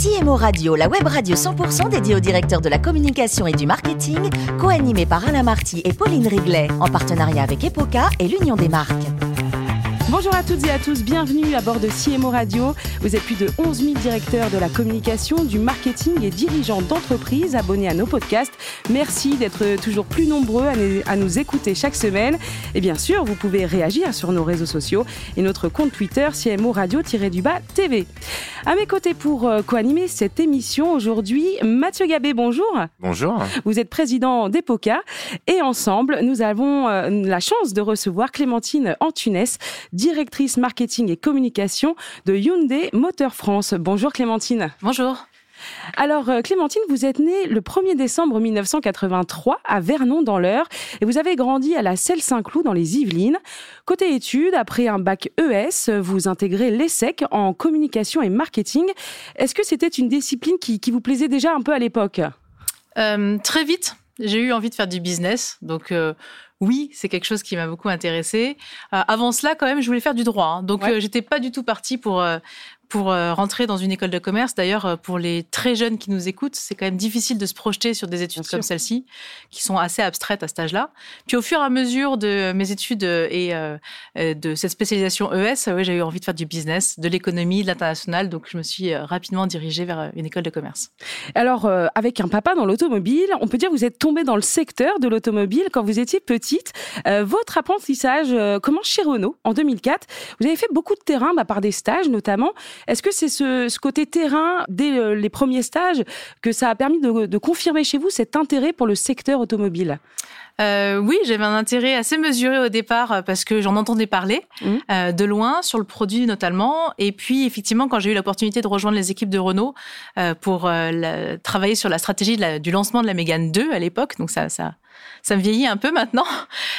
CMO Radio, la web radio 100% dédiée aux directeurs de la communication et du marketing, co-animée par Alain Marty et Pauline Riglet, en partenariat avec Epoca et l'Union des marques. Bonjour à toutes et à tous, bienvenue à bord de CMO Radio. Vous êtes plus de 11 000 directeurs de la communication, du marketing et dirigeants d'entreprises abonnés à nos podcasts. Merci d'être toujours plus nombreux à nous écouter chaque semaine. Et bien sûr, vous pouvez réagir sur nos réseaux sociaux et notre compte Twitter CMO Radio-du-bas TV. À mes côtés pour euh, co-animer cette émission aujourd'hui, Mathieu Gabé, bonjour. Bonjour. Vous êtes président d'EPOCA et ensemble, nous avons euh, la chance de recevoir Clémentine Antunes, directrice marketing et communication de Hyundai Moteur France. Bonjour Clémentine. Bonjour. Alors euh, Clémentine, vous êtes née le 1er décembre 1983 à Vernon dans l'Eure et vous avez grandi à la Selle Saint-Cloud dans les Yvelines. Côté études, après un bac ES, vous intégrez l'ESSEC en communication et marketing. Est-ce que c'était une discipline qui, vous plaisait déjà un peu à l'époque? Euh, Très vite, j'ai eu envie de faire du business. Donc, euh, oui, c'est quelque chose qui m'a beaucoup intéressé. Euh, avant cela, quand même, je voulais faire du droit. Hein. Donc, euh, j'étais pas du tout partie pour pour euh, rentrer dans une école de commerce. D'ailleurs, euh, pour les très jeunes qui nous écoutent, c'est quand même difficile de se projeter sur des études comme celle-ci, qui sont assez abstraites à cet âge-là. Puis au fur et à mesure de mes études euh, et de cette spécialisation ES, j'ai eu envie de faire du business, de l'économie, de l'international. Donc je me suis rapidement dirigée vers une école de commerce. Alors, avec un papa dans l'automobile, on peut dire que vous êtes tombé dans le secteur de l'automobile quand vous étiez petite. votre apprentissage commence chez Renault en 2004. Vous avez fait beaucoup de terrain bah, par des stages notamment. Est-ce que c'est ce, côté terrain dès euh, les premiers stages que ça a permis de, confirmer chez vous cet intérêt pour le secteur automobile? Euh, oui, j'avais un intérêt assez mesuré au départ euh, parce que j'en entendais parler mmh. de loin sur le produit notamment. Et puis effectivement, quand j'ai eu l'opportunité de rejoindre les équipes de Renault pour travailler sur la stratégie du lancement de la Mégane 2 à l'époque, donc ça, ça, ça me vieillit un peu maintenant.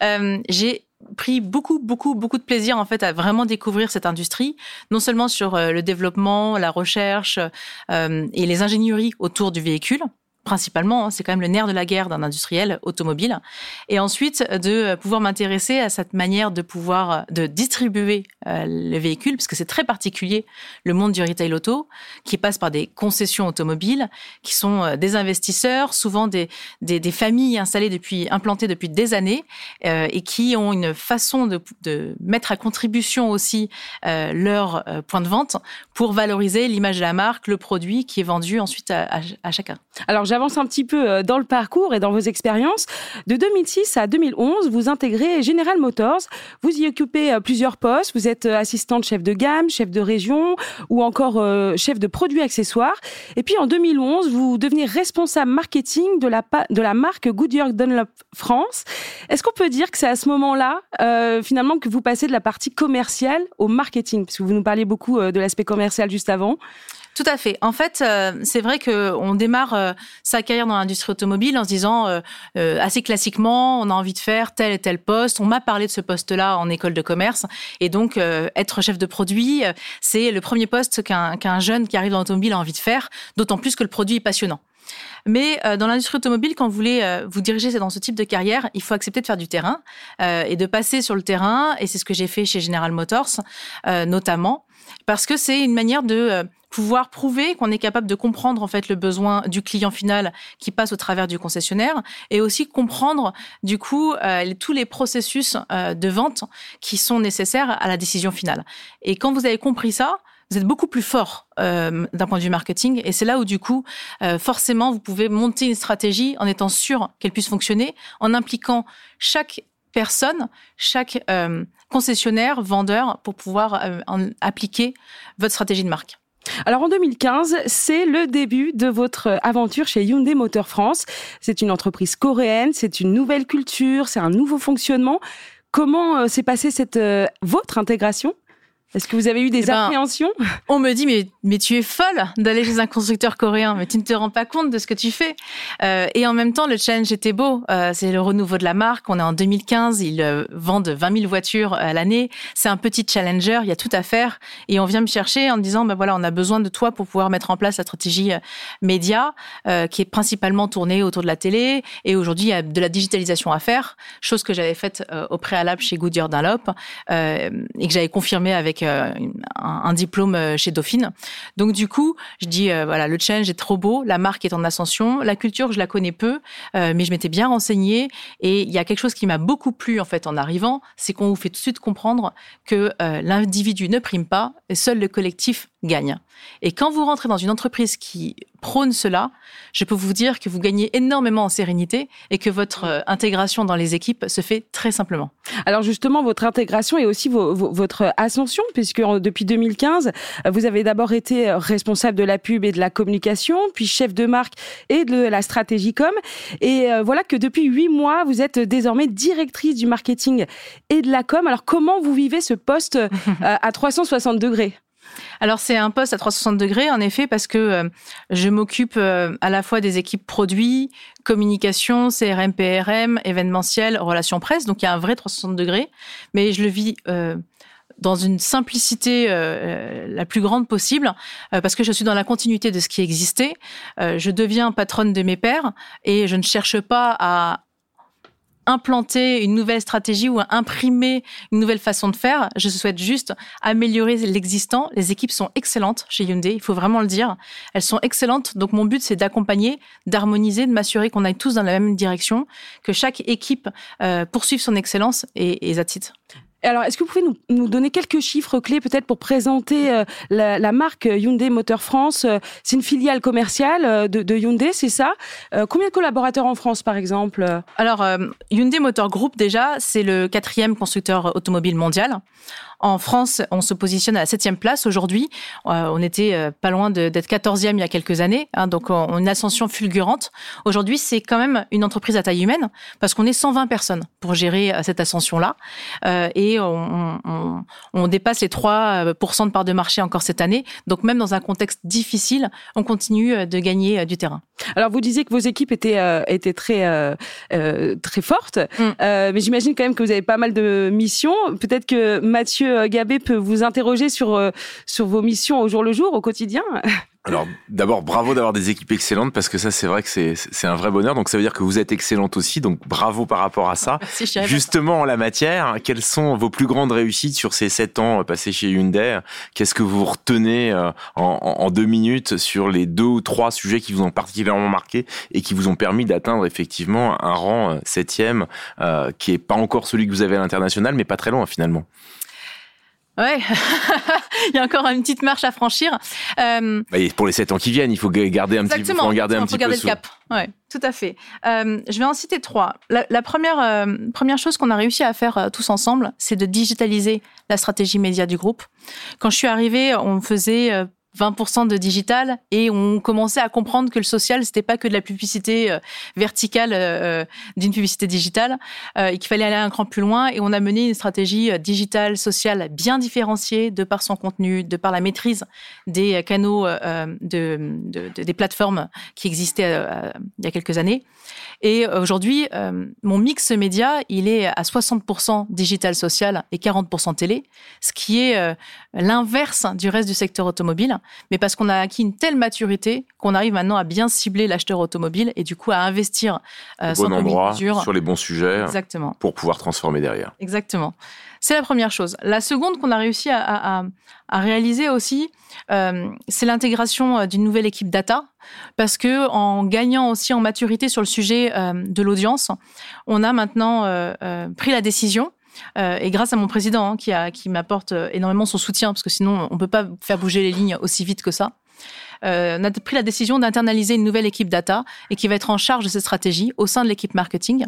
j'ai pris beaucoup, beaucoup, beaucoup de plaisir en fait à vraiment découvrir cette industrie, non seulement sur euh, le développement, la recherche euh, et les ingénieries autour du véhicule, principalement, hein, c'est quand même le nerf de la guerre d'un industriel automobile. Et ensuite, de pouvoir m'intéresser à cette manière de pouvoir de distribuer euh, les véhicules, parce que c'est très particulier le monde du retail auto, qui passe par des concessions automobiles, qui sont euh, des investisseurs, souvent des, des, familles installées depuis, implantées depuis des années, euh, et qui ont une façon de, mettre à contribution aussi leur point de vente pour valoriser l'image de la marque, le produit qui est vendu ensuite à, à, à chacun. Alors j'avance un petit peu euh, dans le parcours et dans vos expériences. De 2006 à 2011, vous intégrez General Motors. Vous y occupez euh, plusieurs postes. Vous êtes euh, assistante chef de gamme, chef de région ou encore chef de produits accessoires. Et puis en 2011, vous devenez responsable marketing de la, marque Goodyear Dunlop France. Est-ce qu'on peut dire que c'est à ce moment-là, finalement, que vous passez de la partie commerciale au marketing? Parce que vous nous parliez beaucoup de l'aspect commercial juste avant. Tout à fait. En fait, euh, c'est vrai que on démarre euh, sa carrière dans l'industrie automobile en se disant euh, assez classiquement, on a envie de faire tel et tel poste. On m'a parlé de ce poste-là en école de commerce, et donc être chef de produit, c'est le premier poste qu'un jeune qui arrive dans l'automobile a envie de faire. D'autant plus que le produit est passionnant. Mais dans l'industrie automobile, quand vous voulez vous diriger dans ce type de carrière, il faut accepter de faire du terrain et de passer sur le terrain. Et c'est ce que j'ai fait chez General Motors, notamment, parce que c'est une manière de pouvoir prouver qu'on est capable de comprendre en fait le besoin du client final qui passe au travers du concessionnaire et aussi comprendre du coup euh, tous les processus euh, de vente qui sont nécessaires à la décision finale. Et quand vous avez compris ça, vous êtes beaucoup plus fort euh, d'un point de vue marketing et c'est là où du coup forcément vous pouvez monter une stratégie en étant sûr qu'elle puisse fonctionner en impliquant chaque personne, chaque concessionnaire, vendeur pour pouvoir appliquer votre stratégie de marque. Alors en 2015, c'est le début de votre aventure chez Hyundai Motor France. C'est une entreprise coréenne, c'est une nouvelle culture, c'est un nouveau fonctionnement. Comment euh, s'est passée cette euh, votre intégration? Est-ce que vous avez eu des eh ben, appréhensions? On me dit mais mais tu es folle d'aller chez un constructeur coréen, mais tu ne te rends pas compte de ce que tu fais. Euh, et en même temps, le challenge était beau. Euh, c'est le renouveau de la marque. On est en 2015, ils euh, vendent 20 000 voitures à l'année. C'est un petit challenger, il y a tout à faire. Et on vient me chercher en me disant ben voilà, on a besoin de toi pour pouvoir mettre en place la stratégie média qui est principalement tournée autour de la télé. Et aujourd'hui, il y a de la digitalisation à faire, chose que j'avais faite au préalable chez Goodyear Dunlop et que j'avais confirmé avec avec un, diplôme chez Dauphine. Donc du coup, je dis voilà, le change est trop beau, la marque est en ascension, la culture je la connais peu, mais je m'étais bien renseignée et il y a quelque chose qui m'a beaucoup plu en fait en arrivant, c'est qu'on vous fait tout de suite comprendre que l'individu ne prime pas et seul le collectif gagne. Et quand vous rentrez dans une entreprise qui prône cela, je peux vous dire que vous gagnez énormément en sérénité et que votre euh, intégration dans les équipes se fait très simplement. Alors justement, votre intégration et aussi votre ascension, puisque depuis 2015, vous avez d'abord été euh, responsable de la pub et de la communication, puis chef de marque et de la stratégie com. Et euh, voilà que depuis huit mois, vous êtes désormais directrice du marketing et de la com. Alors comment vous vivez ce poste à 360 degrés? Alors c'est un poste à 360 degrés en effet parce que euh, je m'occupe euh, à la fois des équipes produits, communication, CRM, PRM, événementiel, relations presse. Donc il y a un vrai 360 degrés, mais je le vis euh, dans une simplicité la plus grande possible, parce que je suis dans la continuité de ce qui existait. je deviens patronne de mes pairs et je ne cherche pas à implanter une nouvelle stratégie ou imprimer une nouvelle façon de faire. Je souhaite juste améliorer l'existant. Les équipes sont excellentes chez Hyundai, il faut vraiment le dire. Elles sont excellentes. Donc mon but, c'est d'accompagner, d'harmoniser, de m'assurer qu'on aille tous dans la même direction, que chaque équipe euh, poursuive son excellence et, et that's alors, est-ce que vous pouvez nous, donner quelques chiffres clés peut-être pour présenter euh, la, marque Hyundai Moteur France? Euh, C'est une filiale commerciale euh, de, Hyundai, c'est ça? Combien de collaborateurs en France, par exemple? Alors, Hyundai Motor Group, déjà, c'est le quatrième constructeur automobile mondial. En France, on se positionne à la septième place aujourd'hui. Euh, on était euh, pas loin d'être quatorzième il y a quelques années, hein, donc on a une ascension fulgurante. Aujourd'hui, c'est quand même une entreprise à taille humaine parce qu'on est 120 personnes pour gérer euh, cette ascension-là, et on, on, on, dépasse les 3% de part de marché encore cette année. Donc même dans un contexte difficile, on continue de gagner du terrain. Alors vous disiez que vos équipes étaient étaient très très fortes, mm. mais j'imagine quand même que vous avez pas mal de missions. Peut-être que Mathieu euh, Gabé peut vous interroger sur, euh, sur vos missions au jour le jour, au quotidien. Alors d'abord bravo d'avoir des équipes excellentes parce que ça c'est vrai que c'est c'est un vrai bonheur. Donc ça veut dire que vous êtes excellente aussi. Donc bravo par rapport à ça. Justement en la matière, quelles sont vos plus grandes réussites sur ces sept ans passés chez Hyundai? Qu'est-ce que vous retenez euh, en, deux minutes sur les deux ou trois sujets qui vous ont particulièrement marqué et qui vous ont permis d'atteindre effectivement un rang septième qui est pas encore celui que vous avez à l'international mais pas très loin finalement? Ouais, il y a encore une petite marche à franchir. Euh... Bah, pour les sept ans qui viennent, il faut garder un petit, faut garder un petit garder le cap. Ouais, tout à fait. Euh, je vais en citer trois. La, première euh, première chose qu'on a réussi à faire tous ensemble, c'est de digitaliser la stratégie média du groupe. Quand je suis arrivée, on faisait 20% de digital et on commençait à comprendre que le social c'était pas que de la publicité euh, verticale euh, d'une publicité digitale euh, et qu'il fallait aller un cran plus loin et on a mené une stratégie digitale sociale bien différenciée de par son contenu de par la maîtrise des canaux de, de, des plateformes qui existaient il y a quelques années. Et aujourd'hui mon mix média il est à 60% digital social et 40% télé ce qui est l'inverse du reste du secteur automobile mais parce qu'on a acquis une telle maturité qu'on arrive maintenant à bien cibler l'acheteur automobile et du coup à investir euh, bon endroit, sur les bons sujets, Exactement. pour pouvoir transformer derrière. Exactement. C'est la première chose. La seconde qu'on a réussi à, réaliser aussi, euh, c'est l'intégration euh, d'une nouvelle équipe data, parce que en gagnant aussi en maturité sur le sujet euh, de l'audience, on a maintenant pris la décision euh, et grâce à mon président hein, qui, m'apporte euh, énormément son soutien, parce que sinon on peut pas faire bouger les lignes aussi vite que ça. Euh, on a pris la décision d'internaliser une nouvelle équipe data et qui va être en charge de cette stratégie au sein de l'équipe marketing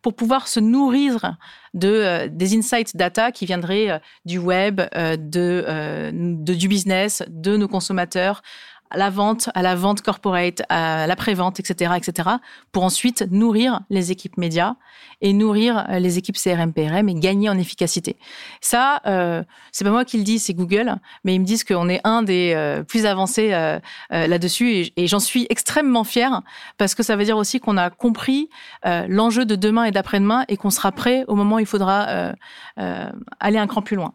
pour pouvoir se nourrir de des insights data qui viendraient du web, de du business, de nos consommateurs, à la vente, à la vente corporate, à l'après-vente, etc., etc., pour ensuite nourrir les équipes médias et nourrir euh, les équipes CRM, PRM et gagner en efficacité. Ça, euh, c'est pas moi qui le dis, c'est Google, mais ils me disent qu'on est un des euh, plus avancés euh, là-dessus et, et j'en suis extrêmement fière parce que ça veut dire aussi qu'on a compris l'enjeu de demain et d'après-demain et qu'on sera prêt au moment où il faudra aller un cran plus loin.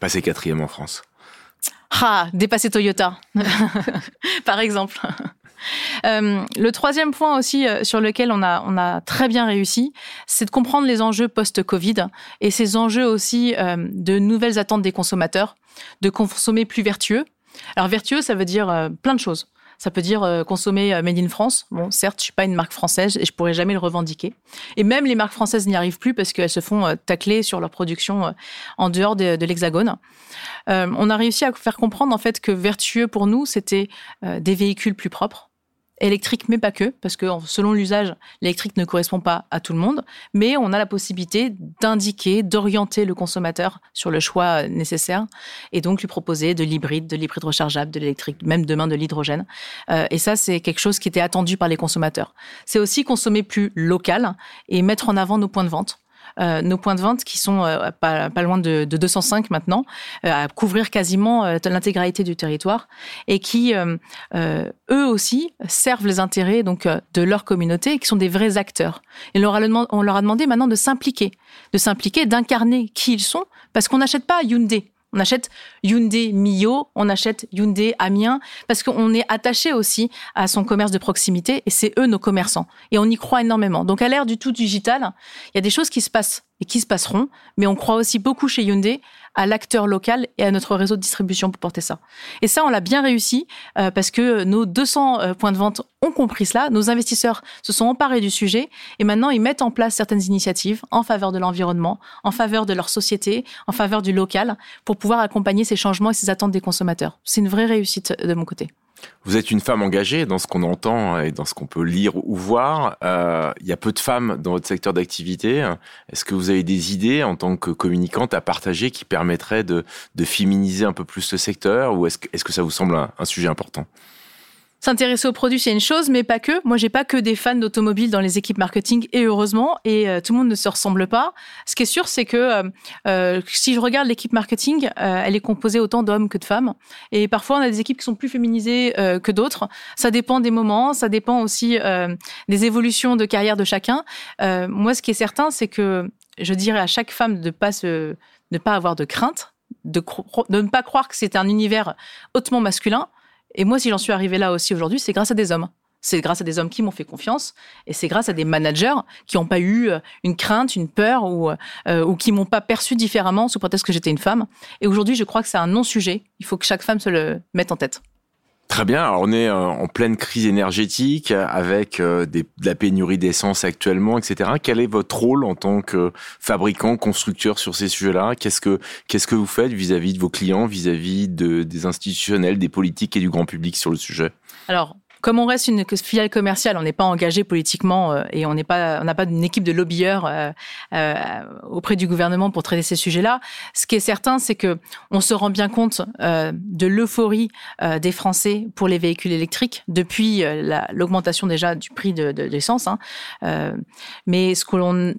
Passer quatrième en France. Ah, dépasser Toyota, par exemple. le troisième point aussi sur lequel on a, on a très bien réussi, c'est de comprendre les enjeux post-Covid et ces enjeux aussi de nouvelles attentes des consommateurs, de consommer plus vertueux. Alors vertueux, ça veut dire plein de choses. Ça peut dire euh, consommer euh, made in France. Bon, certes, je suis pas une marque française et je pourrais jamais le revendiquer. Et même les marques françaises n'y arrivent plus parce qu'elles se font euh, tacler sur leur production en dehors de, de l'Hexagone. on a réussi à faire comprendre en fait que vertueux pour nous, c'était des véhicules plus propres électrique, mais pas que, parce que selon l'usage, l'électrique ne correspond pas à tout le monde, mais on a la possibilité d'indiquer, d'orienter le consommateur sur le choix nécessaire, et donc lui proposer de l'hybride, de l'hybride rechargeable, de l'électrique, même demain de l'hydrogène. Euh, et ça, c'est quelque chose qui était attendu par les consommateurs. C'est aussi consommer plus local et mettre en avant nos points de vente. Euh, nos points de vente qui sont euh, pas, loin de, 205 maintenant, euh, à couvrir quasiment l'intégralité du territoire et qui, eux aussi, servent les intérêts donc de leur communauté et qui sont des vrais acteurs. Et on leur a demandé maintenant de s'impliquer, de s'impliquer, d'incarner qui ils sont, parce qu'on n'achète pas Hyundai. On achète Hyundai Mio, on achète Hyundai Amiens, parce qu'on est attaché aussi à son commerce de proximité et c'est eux nos commerçants. Et on y croit énormément. Donc à l'ère du tout digital, il y a des choses qui se passent et qui se passeront, mais on croit aussi beaucoup chez Hyundai à l'acteur local et à notre réseau de distribution pour porter ça. Et ça, on l'a bien réussi euh, parce que nos 200 euh, points de vente ont compris cela, nos investisseurs se sont emparés du sujet et maintenant ils mettent en place certaines initiatives en faveur de l'environnement, en faveur de leur société, en faveur du local pour pouvoir accompagner ces changements et ces attentes des consommateurs. C'est une vraie réussite de mon côté. Vous êtes une femme engagée dans ce qu'on entend et dans ce qu'on peut lire ou voir. Euh, il y a peu de femmes dans votre secteur d'activité. Est-ce que vous avez des idées en tant que communicante à partager qui permettraient de, de féminiser un peu plus ce secteur ou est-ce que, est que ça vous semble un sujet important? S'intéresser aux produits, c'est une chose, mais pas que. Moi, j'ai pas que des fans d'automobile dans les équipes marketing, et heureusement, et euh, tout le monde ne se ressemble pas. Ce qui est sûr, c'est que euh, euh si je regarde l'équipe marketing, euh, elle est composée autant d'hommes que de femmes, et parfois on a des équipes qui sont plus féminisées que d'autres. Ça dépend des moments, ça dépend aussi des évolutions de carrière de chacun. moi, ce qui est certain, c'est que je dirais à chaque femme de pas se, ne pas avoir de crainte, de, de ne pas croire que c'est un univers hautement masculin et moi, si j'en suis arrivée là aussi aujourd'hui, c'est grâce à des hommes. C'est grâce à des hommes qui m'ont fait confiance et c'est grâce à des managers qui n'ont pas eu euh, une crainte, une peur ou, euh, ou qui m'ont pas perçu différemment sous prétexte que j'étais une femme. Et aujourd'hui, je crois que c'est un non-sujet. Il faut que chaque femme se le mette en tête. Très bien. Alors on est euh, en pleine crise énergétique avec euh, des, de la pénurie d'essence actuellement, etc. Quel est votre rôle en tant que fabricant, constructeur sur ces sujets-là? Qu'est-ce que qu'est-ce que vous faites vis-à-vis de vos clients, vis-à-vis de, des institutionnels, des politiques et du grand public sur le sujet? Alors comme on reste une filiale commerciale, on n'est pas engagé politiquement euh, et on n'est pas, on n'a pas une équipe de lobbyeurs euh, euh, auprès du gouvernement pour traiter ces sujets-là. Ce qui est certain, c'est que on se rend bien compte de l'euphorie des Français pour les véhicules électriques depuis l'augmentation déjà du prix de, de l'essence. Hein. mais ce que l'on,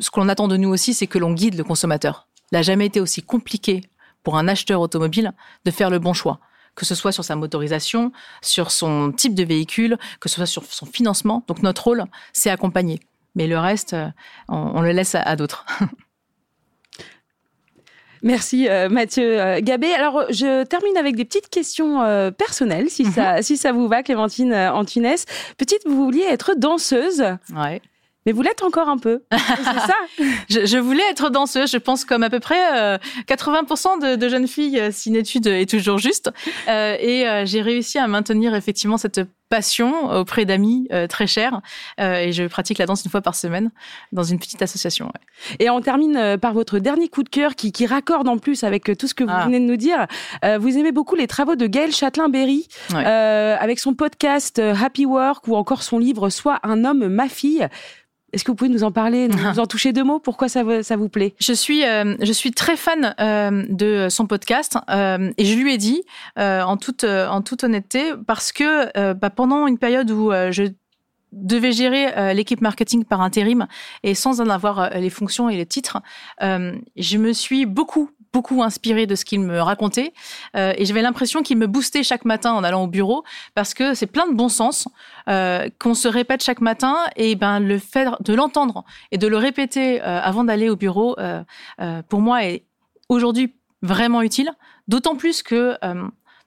ce que l'on attend de nous aussi, c'est que l'on guide le consommateur. Il n'a jamais été aussi compliqué pour un acheteur automobile de faire le bon choix que ce soit sur sa motorisation, sur son type de véhicule, que ce soit sur son financement. Donc notre rôle, c'est accompagner. Mais le reste, euh, on, le laisse à, d'autres. Merci euh, Mathieu euh, Gabé. Alors je termine avec des petites questions personnelles, si, ça, mhm. si ça vous va, Clémentine Antunes. Petite, vous vouliez être danseuse. Ouais. Mais vous l'êtes encore un peu. C'est ça. je, voulais être danseuse, je pense comme à peu près 80% euh, de, jeunes filles euh, si une étude est toujours juste. Euh, et j'ai réussi à maintenir effectivement cette passion auprès d'amis très chers. et je pratique la danse une fois par semaine dans une petite association. Et on termine par votre dernier coup de cœur qui, qui raccorde en plus avec tout ce que vous ah. venez de nous dire. vous aimez beaucoup les travaux de Gaël Châtelain-Berry avec son podcast Happy Work ou encore son livre Soit un homme, ma fille. Est-ce que vous pouvez nous en parler, nous en toucher deux mots? Pourquoi ça, ça vous plaît? Je suis, euh, je suis très fan euh, de son podcast euh, et je lui ai dit en toute, en toute honnêteté parce que bah, pendant une période où je devais gérer l'équipe marketing par intérim et sans en avoir les fonctions et les titres, je me suis beaucoup beaucoup inspiré de ce qu'il me racontait euh, et j'avais l'impression qu'il me boostait chaque matin en allant au bureau parce que c'est plein de bon sens euh, qu'on se répète chaque matin et ben le fait de l'entendre et de le répéter euh, avant d'aller au bureau pour moi est aujourd'hui vraiment utile d'autant plus que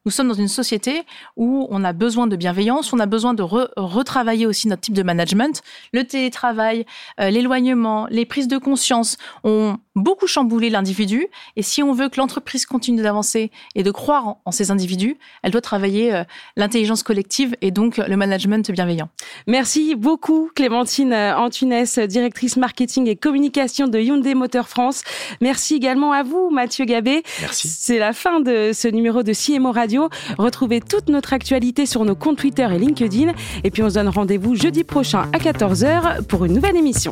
nous sommes dans une société où on a besoin de bienveillance, on a besoin de retravailler aussi notre type de management. Le télétravail, euh, l'éloignement, les prises de conscience ont beaucoup chamboulé l'individu. Et si on veut que l'entreprise continue d'avancer et de croire en, ces individus, elle doit travailler euh, l'intelligence collective et donc le management bienveillant. Merci beaucoup Clémentine Antunes, directrice marketing et communication de Hyundai Motor France. Merci également à vous Mathieu Gabé. Merci. C'est la fin de ce numéro de CMO Radio. Retrouvez toute notre actualité sur nos comptes Twitter et LinkedIn. Et puis on se donne rendez-vous jeudi prochain à 14h pour une nouvelle émission.